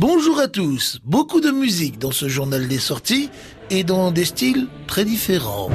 Bonjour à tous, beaucoup de musique dans ce journal des sorties et dans des styles très différents.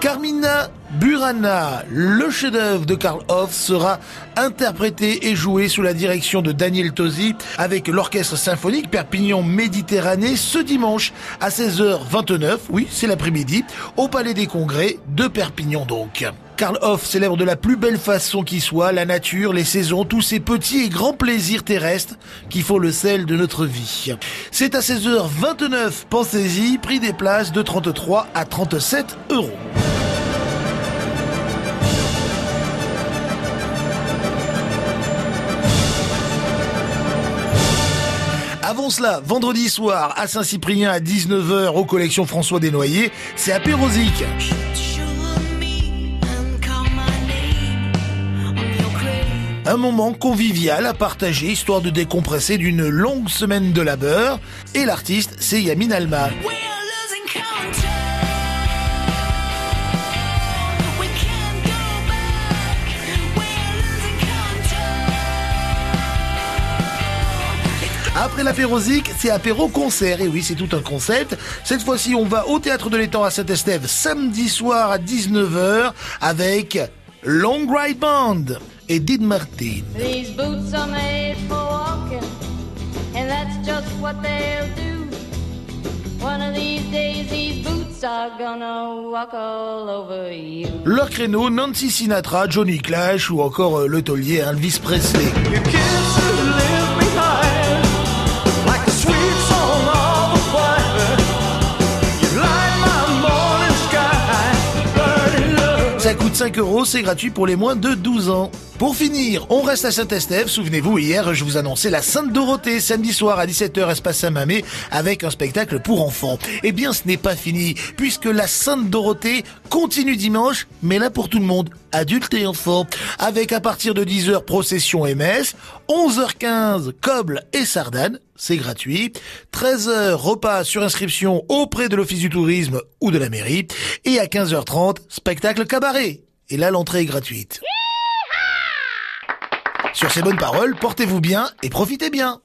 Carmina Burana, le chef-d'œuvre de Karl Hoff, sera interprété et joué sous la direction de Daniel Tosi avec l'orchestre symphonique Perpignan Méditerranée ce dimanche à 16h29, oui, c'est l'après-midi, au Palais des Congrès de Perpignan donc. Karl Hoff célèbre de la plus belle façon qui soit la nature, les saisons, tous ces petits et grands plaisirs terrestres qui font le sel de notre vie. C'est à 16h29, pensez-y, prix des places de 33 à 37 euros. Avant cela, vendredi soir à Saint-Cyprien à 19h aux collections François Desnoyers, c'est apérosique. Un moment convivial à partager histoire de décompresser d'une longue semaine de labeur. Et l'artiste, c'est Yamin Alma. Après l'apérosique, c'est apéro concert. Et oui, c'est tout un concept. Cette fois-ci, on va au théâtre de l'étang à Saint-Estève samedi soir à 19h avec Long Ride Band et Did Martin. These boots are made for walking, and that's just what they'll do. One of these days, these boots are gonna walk all over you. Leur créneau, Nancy Sinatra, Johnny Clash ou encore euh, le taulier Elvis Presley. You Ça coûte 5 euros, c'est gratuit pour les moins de 12 ans. Pour finir, on reste à Saint-Estève. Souvenez-vous, hier, je vous annonçais la Sainte Dorothée, samedi soir à 17h, espace Saint-Mamé, avec un spectacle pour enfants. Eh bien, ce n'est pas fini, puisque la Sainte Dorothée continue dimanche, mais là pour tout le monde, adultes et enfants, avec à partir de 10h procession MS, 11h15 Coble et Sardane, c'est gratuit, 13h repas sur inscription auprès de l'Office du tourisme ou de la mairie, et à 15h30 spectacle cabaret. Et là, l'entrée est gratuite. Sur ces bonnes paroles, portez-vous bien et profitez bien.